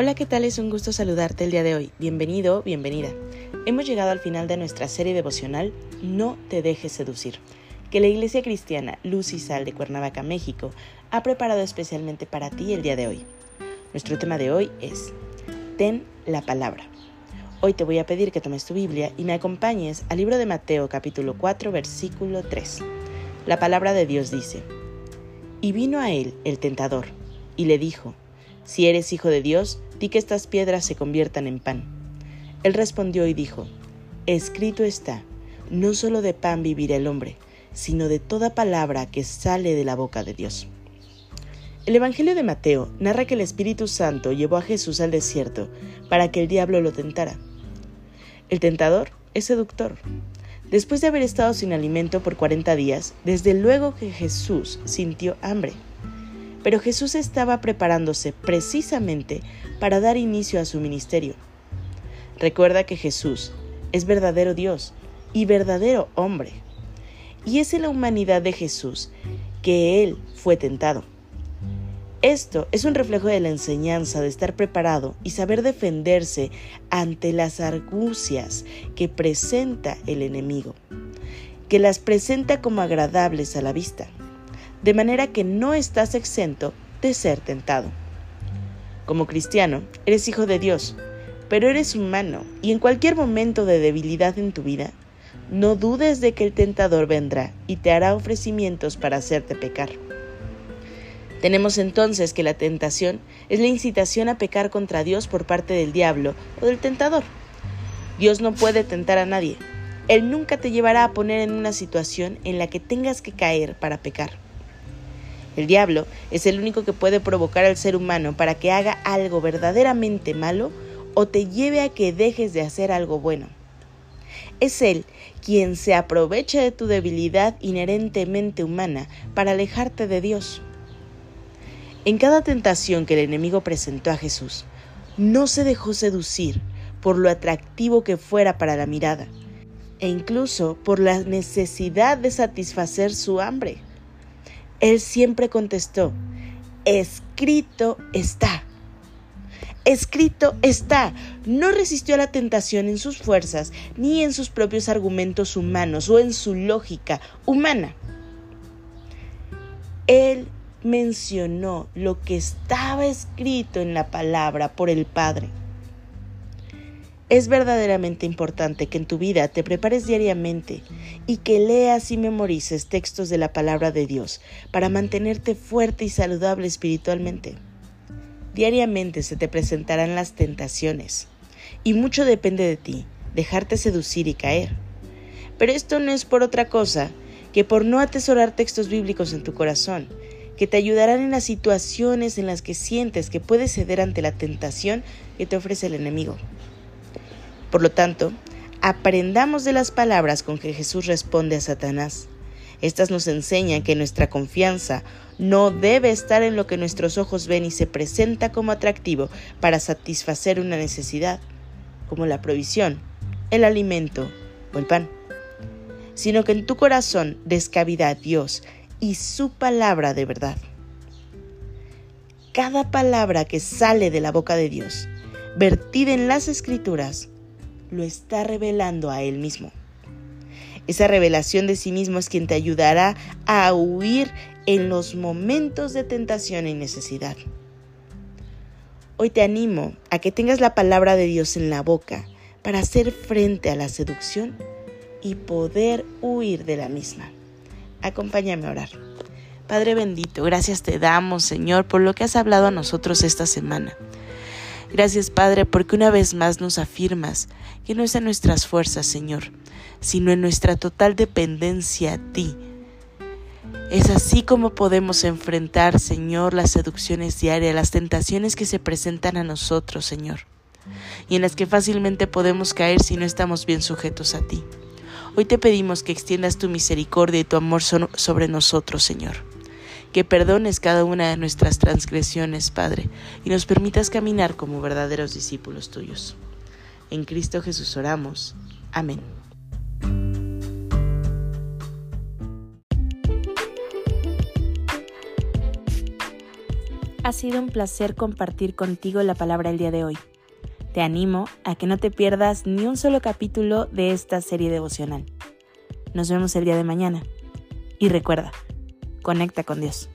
Hola, ¿qué tal? Es un gusto saludarte el día de hoy. Bienvenido, bienvenida. Hemos llegado al final de nuestra serie devocional No te dejes seducir, que la Iglesia Cristiana Luz y Sal de Cuernavaca, México, ha preparado especialmente para ti el día de hoy. Nuestro tema de hoy es Ten la palabra. Hoy te voy a pedir que tomes tu Biblia y me acompañes al libro de Mateo capítulo 4 versículo 3. La palabra de Dios dice, Y vino a él el tentador, y le dijo, Si eres hijo de Dios, di que estas piedras se conviertan en pan. Él respondió y dijo, Escrito está, no solo de pan vivirá el hombre, sino de toda palabra que sale de la boca de Dios. El Evangelio de Mateo narra que el Espíritu Santo llevó a Jesús al desierto para que el diablo lo tentara. El tentador es seductor. Después de haber estado sin alimento por 40 días, desde luego que Jesús sintió hambre. Pero Jesús estaba preparándose precisamente para dar inicio a su ministerio. Recuerda que Jesús es verdadero Dios y verdadero hombre. Y es en la humanidad de Jesús que Él fue tentado. Esto es un reflejo de la enseñanza de estar preparado y saber defenderse ante las argucias que presenta el enemigo, que las presenta como agradables a la vista, de manera que no estás exento de ser tentado. Como cristiano, eres hijo de Dios, pero eres humano y en cualquier momento de debilidad en tu vida, no dudes de que el tentador vendrá y te hará ofrecimientos para hacerte pecar. Tenemos entonces que la tentación es la incitación a pecar contra Dios por parte del diablo o del tentador. Dios no puede tentar a nadie. Él nunca te llevará a poner en una situación en la que tengas que caer para pecar. El diablo es el único que puede provocar al ser humano para que haga algo verdaderamente malo o te lleve a que dejes de hacer algo bueno. Es Él quien se aprovecha de tu debilidad inherentemente humana para alejarte de Dios. En cada tentación que el enemigo presentó a Jesús, no se dejó seducir por lo atractivo que fuera para la mirada, e incluso por la necesidad de satisfacer su hambre. Él siempre contestó, escrito está. Escrito está. No resistió a la tentación en sus fuerzas, ni en sus propios argumentos humanos o en su lógica humana. Él mencionó lo que estaba escrito en la palabra por el Padre. Es verdaderamente importante que en tu vida te prepares diariamente y que leas y memorices textos de la palabra de Dios para mantenerte fuerte y saludable espiritualmente. Diariamente se te presentarán las tentaciones y mucho depende de ti, dejarte seducir y caer. Pero esto no es por otra cosa que por no atesorar textos bíblicos en tu corazón, que te ayudarán en las situaciones en las que sientes que puedes ceder ante la tentación que te ofrece el enemigo. Por lo tanto, aprendamos de las palabras con que Jesús responde a Satanás. Estas nos enseñan que nuestra confianza no debe estar en lo que nuestros ojos ven y se presenta como atractivo para satisfacer una necesidad, como la provisión, el alimento o el pan, sino que en tu corazón descabida a Dios y su palabra de verdad. Cada palabra que sale de la boca de Dios, vertida en las escrituras, lo está revelando a Él mismo. Esa revelación de sí mismo es quien te ayudará a huir en los momentos de tentación y necesidad. Hoy te animo a que tengas la palabra de Dios en la boca para hacer frente a la seducción y poder huir de la misma. Acompáñame a orar. Padre bendito, gracias te damos, Señor, por lo que has hablado a nosotros esta semana. Gracias, Padre, porque una vez más nos afirmas que no es en nuestras fuerzas, Señor, sino en nuestra total dependencia a ti. Es así como podemos enfrentar, Señor, las seducciones diarias, las tentaciones que se presentan a nosotros, Señor. y en las que fácilmente podemos caer si no estamos bien sujetos a ti. Hoy te pedimos que extiendas tu misericordia y tu amor sobre nosotros, Señor. Que perdones cada una de nuestras transgresiones, Padre, y nos permitas caminar como verdaderos discípulos tuyos. En Cristo Jesús oramos. Amén. Ha sido un placer compartir contigo la palabra el día de hoy. Te animo a que no te pierdas ni un solo capítulo de esta serie devocional. Nos vemos el día de mañana. Y recuerda, conecta con Dios.